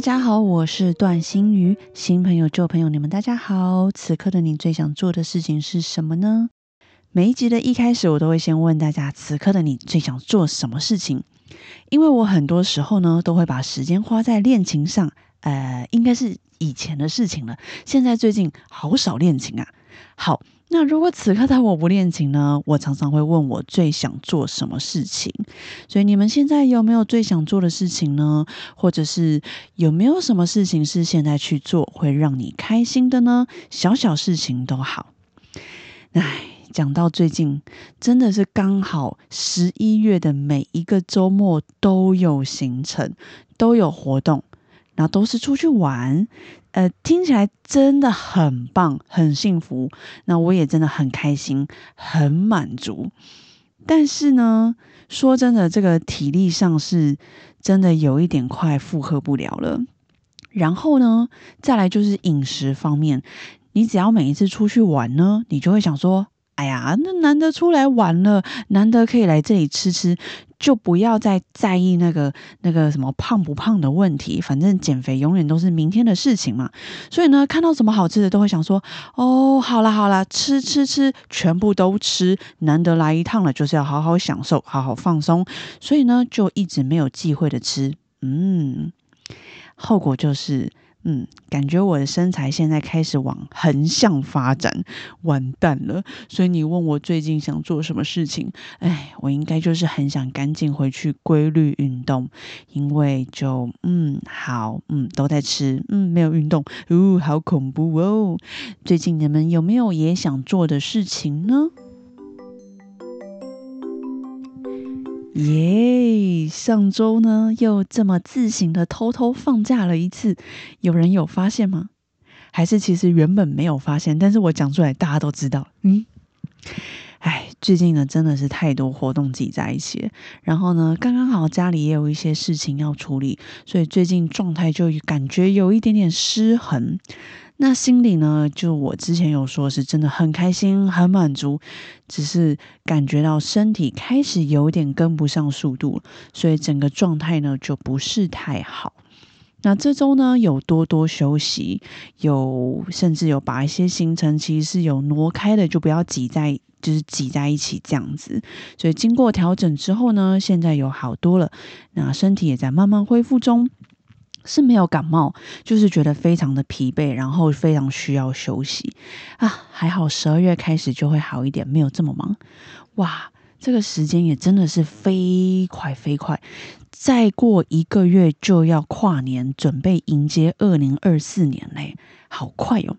大家好，我是段心瑜。新朋友、旧朋友，你们大家好。此刻的你最想做的事情是什么呢？每一集的一开始，我都会先问大家：此刻的你最想做什么事情？因为我很多时候呢，都会把时间花在练琴上。呃，应该是以前的事情了。现在最近好少练琴啊。好。那如果此刻的我不练琴呢？我常常会问我最想做什么事情。所以你们现在有没有最想做的事情呢？或者是有没有什么事情是现在去做会让你开心的呢？小小事情都好。唉，讲到最近，真的是刚好十一月的每一个周末都有行程，都有活动。然后都是出去玩，呃，听起来真的很棒，很幸福。那我也真的很开心，很满足。但是呢，说真的，这个体力上是真的有一点快负荷不了了。然后呢，再来就是饮食方面，你只要每一次出去玩呢，你就会想说。哎呀，那难得出来玩了，难得可以来这里吃吃，就不要再在意那个那个什么胖不胖的问题。反正减肥永远都是明天的事情嘛。所以呢，看到什么好吃的都会想说：哦，好啦好啦，吃吃吃，全部都吃。难得来一趟了，就是要好好享受，好好放松。所以呢，就一直没有忌讳的吃。嗯，后果就是。嗯，感觉我的身材现在开始往横向发展，完蛋了。所以你问我最近想做什么事情？哎，我应该就是很想赶紧回去规律运动，因为就嗯好嗯都在吃嗯没有运动，呜好恐怖哦。最近你们有没有也想做的事情呢？耶！上周呢，又这么自行的偷偷放假了一次，有人有发现吗？还是其实原本没有发现，但是我讲出来大家都知道。嗯，哎，最近呢真的是太多活动挤在一起，然后呢刚刚好家里也有一些事情要处理，所以最近状态就感觉有一点点失衡。那心里呢，就我之前有说，是真的很开心、很满足，只是感觉到身体开始有点跟不上速度，所以整个状态呢就不是太好。那这周呢有多多休息，有甚至有把一些行程其实是有挪开的，就不要挤在就是挤在一起这样子。所以经过调整之后呢，现在有好多了，那身体也在慢慢恢复中。是没有感冒，就是觉得非常的疲惫，然后非常需要休息啊。还好十二月开始就会好一点，没有这么忙。哇，这个时间也真的是飞快飞快，再过一个月就要跨年，准备迎接二零二四年嘞，好快哟。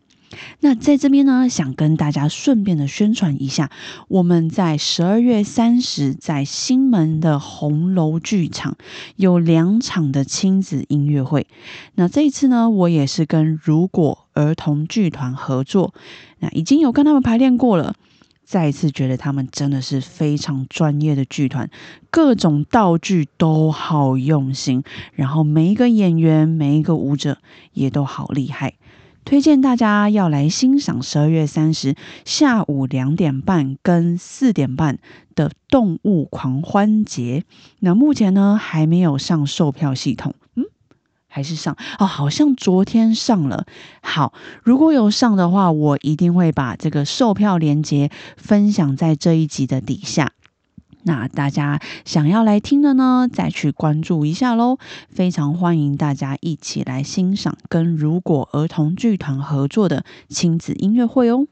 那在这边呢，想跟大家顺便的宣传一下，我们在十二月三十在新门的红楼剧场有两场的亲子音乐会。那这一次呢，我也是跟如果儿童剧团合作，那已经有跟他们排练过了，再一次觉得他们真的是非常专业的剧团，各种道具都好用心，然后每一个演员、每一个舞者也都好厉害。推荐大家要来欣赏十二月三十下午两点半跟四点半的动物狂欢节。那目前呢还没有上售票系统，嗯，还是上哦，好像昨天上了。好，如果有上的话，我一定会把这个售票链接分享在这一集的底下。那大家想要来听的呢，再去关注一下喽！非常欢迎大家一起来欣赏跟如果儿童剧团合作的亲子音乐会哦。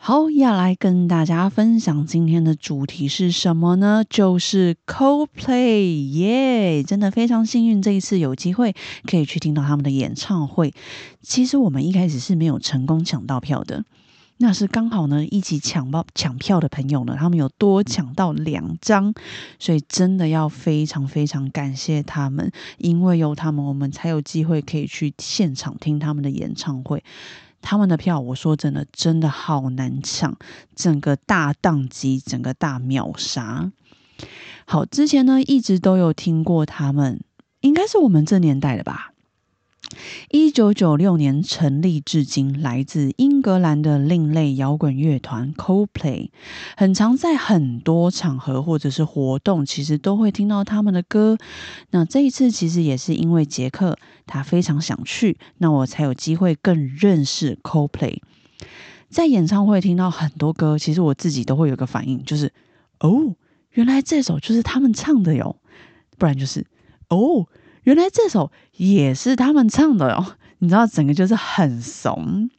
好，要来跟大家分享今天的主题是什么呢？就是 Coldplay，耶！真的非常幸运，这一次有机会可以去听到他们的演唱会。其实我们一开始是没有成功抢到票的。那是刚好呢，一起抢报抢票的朋友呢，他们有多抢到两张，所以真的要非常非常感谢他们，因为有他们，我们才有机会可以去现场听他们的演唱会。他们的票，我说真的，真的好难抢，整个大宕机，整个大秒杀。好，之前呢一直都有听过他们，应该是我们这年代的吧。一九九六年成立至今，来自英格兰的另类摇滚乐团 Coldplay，很常在很多场合或者是活动，其实都会听到他们的歌。那这一次其实也是因为杰克他非常想去，那我才有机会更认识 Coldplay。在演唱会听到很多歌，其实我自己都会有个反应，就是哦，原来这首就是他们唱的哟，不然就是哦。原来这首也是他们唱的哦，你知道，整个就是很怂。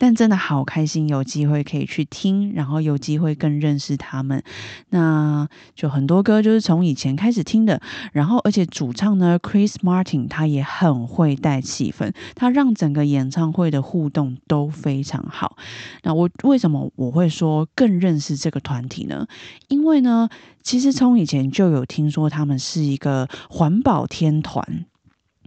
但真的好开心，有机会可以去听，然后有机会更认识他们。那就很多歌就是从以前开始听的，然后而且主唱呢，Chris Martin 他也很会带气氛，他让整个演唱会的互动都非常好。那我为什么我会说更认识这个团体呢？因为呢，其实从以前就有听说他们是一个环保天团。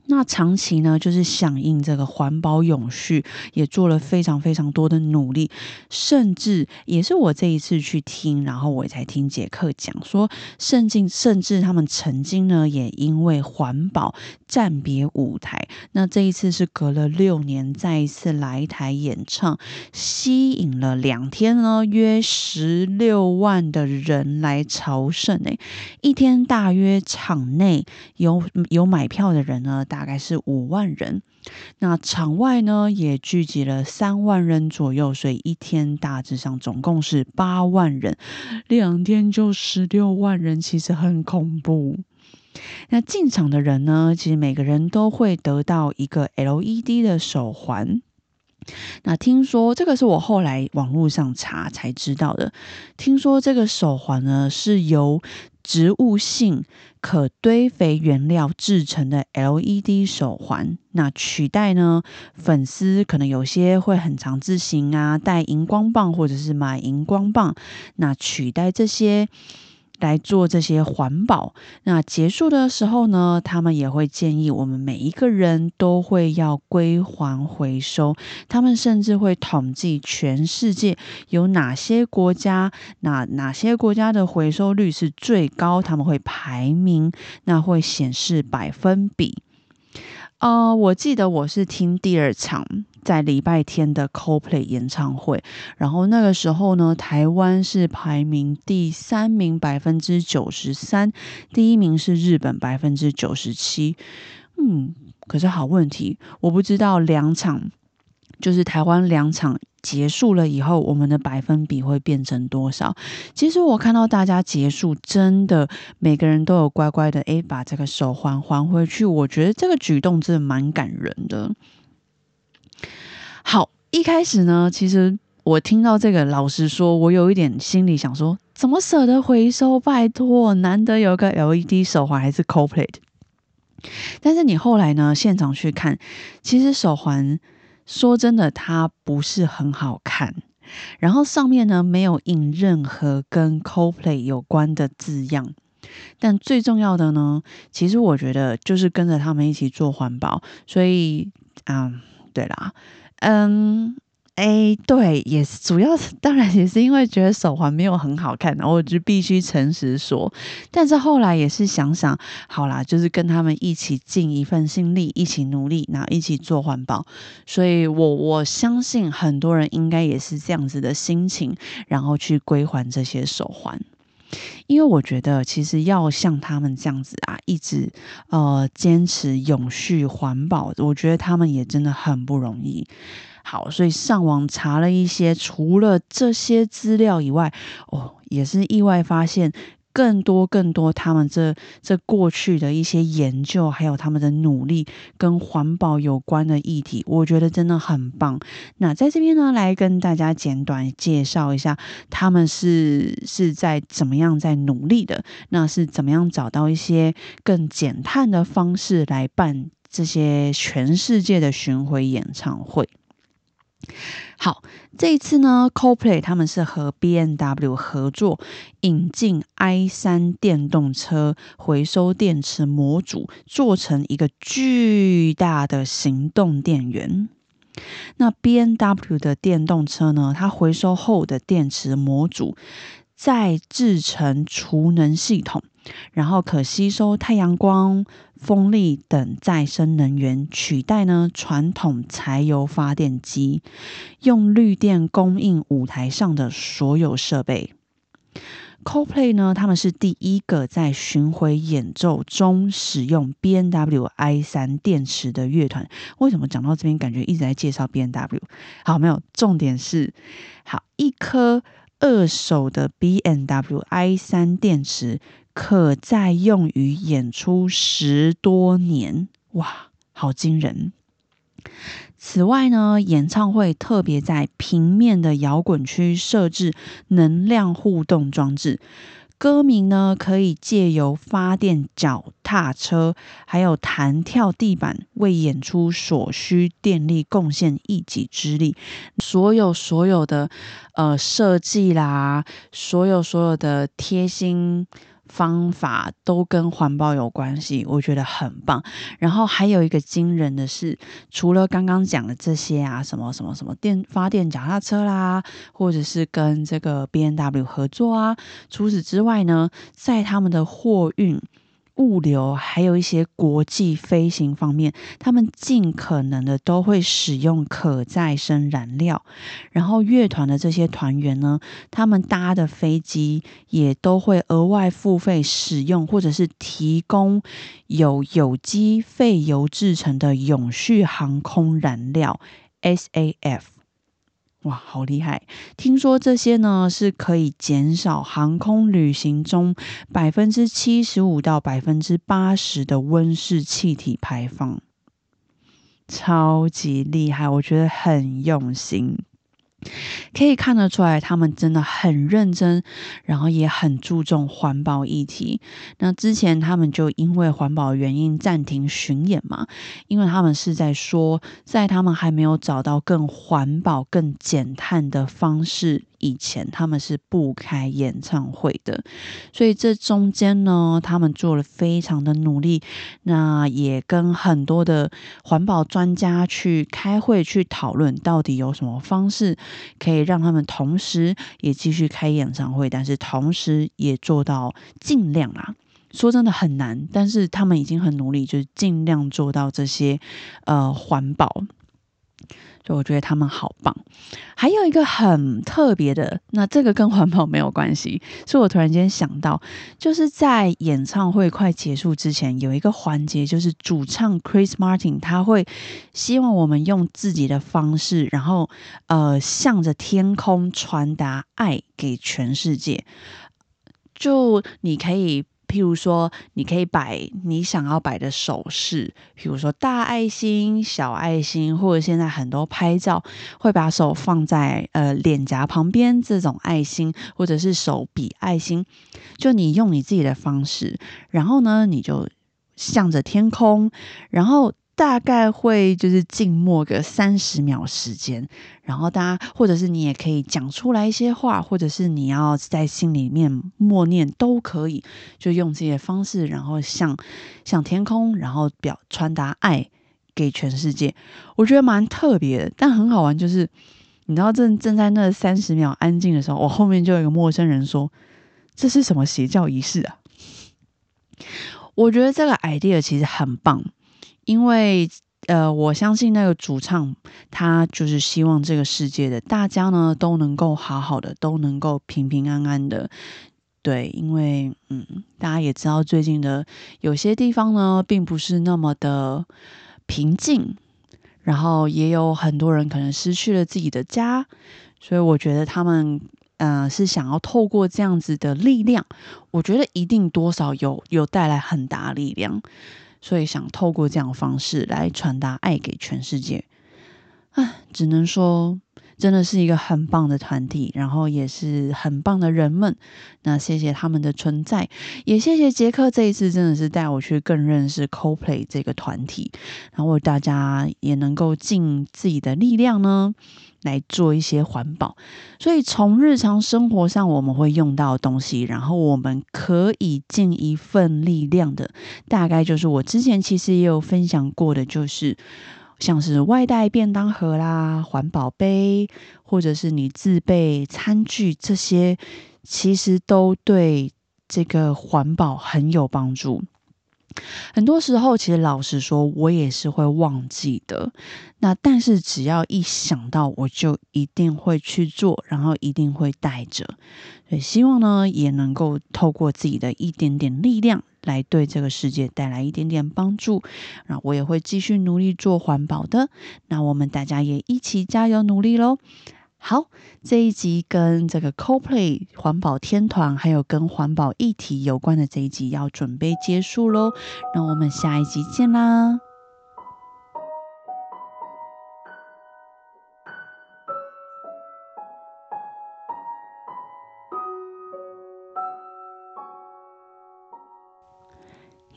那长期呢，就是响应这个环保永续，也做了非常非常多的努力，甚至也是我这一次去听，然后我才听杰克讲说，甚至甚至他们曾经呢，也因为环保暂别舞台。那这一次是隔了六年再一次来台演唱，吸引了两天呢，约十六万的人来朝圣。诶，一天大约场内有有买票的人呢。大大概是五万人，那场外呢也聚集了三万人左右，所以一天大致上总共是八万人，两天就十六万人，其实很恐怖。那进场的人呢，其实每个人都会得到一个 LED 的手环。那听说这个是我后来网络上查才知道的。听说这个手环呢是由植物性可堆肥原料制成的 LED 手环，那取代呢粉丝可能有些会很常自行啊带荧光棒或者是买荧光棒，那取代这些。来做这些环保。那结束的时候呢，他们也会建议我们每一个人都会要归还回收。他们甚至会统计全世界有哪些国家，哪哪些国家的回收率是最高，他们会排名，那会显示百分比。呃，我记得我是听第二场。在礼拜天的 CoPlay 演唱会，然后那个时候呢，台湾是排名第三名，百分之九十三，第一名是日本，百分之九十七。嗯，可是好问题，我不知道两场就是台湾两场结束了以后，我们的百分比会变成多少？其实我看到大家结束，真的每个人都有乖乖的诶，把这个手环还回去。我觉得这个举动真的蛮感人的。好，一开始呢，其实我听到这个，老实说，我有一点心里想说，怎么舍得回收？拜托，难得有个 LED 手环，还是 Coldplay。但是你后来呢，现场去看，其实手环说真的，它不是很好看，然后上面呢没有印任何跟 CoPlay 有关的字样。但最重要的呢，其实我觉得就是跟着他们一起做环保，所以，嗯，对啦。嗯，哎，对，也是主要是，当然也是因为觉得手环没有很好看，然后我就必须诚实说。但是后来也是想想，好啦，就是跟他们一起尽一份心力，一起努力，然后一起做环保。所以我我相信很多人应该也是这样子的心情，然后去归还这些手环。因为我觉得，其实要像他们这样子啊，一直呃坚持永续环保，我觉得他们也真的很不容易。好，所以上网查了一些，除了这些资料以外，哦，也是意外发现。更多更多，他们这这过去的一些研究，还有他们的努力，跟环保有关的议题，我觉得真的很棒。那在这边呢，来跟大家简短介绍一下，他们是是在怎么样在努力的，那是怎么样找到一些更减碳的方式来办这些全世界的巡回演唱会。好，这一次呢，CoPlay 他们是和 B N W 合作，引进 i 三电动车回收电池模组，做成一个巨大的行动电源。那 B N W 的电动车呢，它回收后的电池模组再制成储能系统。然后可吸收太阳光、风力等再生能源，取代呢传统柴油发电机，用绿电供应舞台上的所有设备。CoPlay 呢，他们是第一个在巡回演奏中使用 B N W i 三电池的乐团。为什么讲到这边，感觉一直在介绍 B N W？好，没有重点是，好一颗二手的 B N W i 三电池。可再用于演出十多年，哇，好惊人！此外呢，演唱会特别在平面的摇滚区设置能量互动装置，歌迷呢可以借由发电脚踏车，还有弹跳地板，为演出所需电力贡献一己之力。所有所有的呃设计啦，所有所有的贴心。方法都跟环保有关系，我觉得很棒。然后还有一个惊人的是，除了刚刚讲的这些啊，什么什么什么电发电脚踏车啦，或者是跟这个 B N W 合作啊，除此之外呢，在他们的货运。物流还有一些国际飞行方面，他们尽可能的都会使用可再生燃料。然后乐团的这些团员呢，他们搭的飞机也都会额外付费使用，或者是提供有有机废油制成的永续航空燃料 （SAF）。哇，好厉害！听说这些呢是可以减少航空旅行中百分之七十五到百分之八十的温室气体排放，超级厉害，我觉得很用心。可以看得出来，他们真的很认真，然后也很注重环保议题。那之前他们就因为环保原因暂停巡演嘛，因为他们是在说，在他们还没有找到更环保、更减碳的方式。以前他们是不开演唱会的，所以这中间呢，他们做了非常的努力，那也跟很多的环保专家去开会去讨论，到底有什么方式可以让他们同时也继续开演唱会，但是同时也做到尽量啊。说真的很难，但是他们已经很努力，就是尽量做到这些呃环保。就我觉得他们好棒，还有一个很特别的，那这个跟环保没有关系，是我突然间想到，就是在演唱会快结束之前，有一个环节，就是主唱 Chris Martin 他会希望我们用自己的方式，然后呃，向着天空传达爱给全世界。就你可以。譬如说，你可以摆你想要摆的手势，譬如说大爱心、小爱心，或者现在很多拍照会把手放在呃脸颊旁边这种爱心，或者是手比爱心，就你用你自己的方式，然后呢，你就向着天空，然后。大概会就是静默个三十秒时间，然后大家或者是你也可以讲出来一些话，或者是你要在心里面默念都可以，就用这些方式，然后向向天空，然后表传达爱给全世界。我觉得蛮特别的，但很好玩。就是你知道正正在那三十秒安静的时候，我后面就有一个陌生人说：“这是什么邪教仪式啊？” 我觉得这个 idea 其实很棒。因为，呃，我相信那个主唱，他就是希望这个世界的大家呢都能够好好的，都能够平平安安的。对，因为，嗯，大家也知道，最近的有些地方呢，并不是那么的平静，然后也有很多人可能失去了自己的家，所以我觉得他们，嗯，是想要透过这样子的力量，我觉得一定多少有有带来很大力量。所以想透过这样的方式来传达爱给全世界，啊，只能说真的是一个很棒的团体，然后也是很棒的人们。那谢谢他们的存在，也谢谢杰克这一次真的是带我去更认识 CoPlay 这个团体，然后大家也能够尽自己的力量呢。来做一些环保，所以从日常生活上我们会用到东西，然后我们可以尽一份力量的，大概就是我之前其实也有分享过的，就是像是外带便当盒啦、环保杯，或者是你自备餐具，这些其实都对这个环保很有帮助。很多时候，其实老实说，我也是会忘记的。那但是只要一想到，我就一定会去做，然后一定会带着。所以希望呢，也能够透过自己的一点点力量，来对这个世界带来一点点帮助。那我也会继续努力做环保的。那我们大家也一起加油努力喽！好，这一集跟这个 CoPlay 环保天团，还有跟环保议题有关的这一集要准备结束喽，那我们下一集见啦！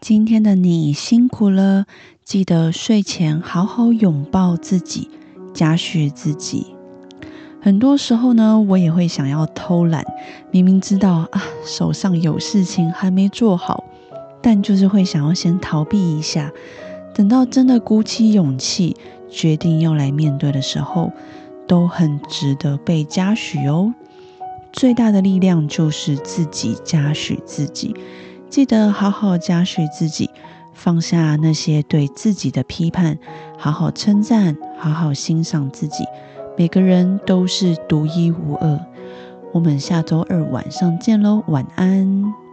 今天的你辛苦了，记得睡前好好拥抱自己，嘉许自己。很多时候呢，我也会想要偷懒，明明知道啊手上有事情还没做好，但就是会想要先逃避一下，等到真的鼓起勇气决定要来面对的时候，都很值得被嘉许哦。最大的力量就是自己嘉许自己，记得好好嘉许自己，放下那些对自己的批判，好好称赞，好好欣赏自己。每个人都是独一无二。我们下周二晚上见喽，晚安。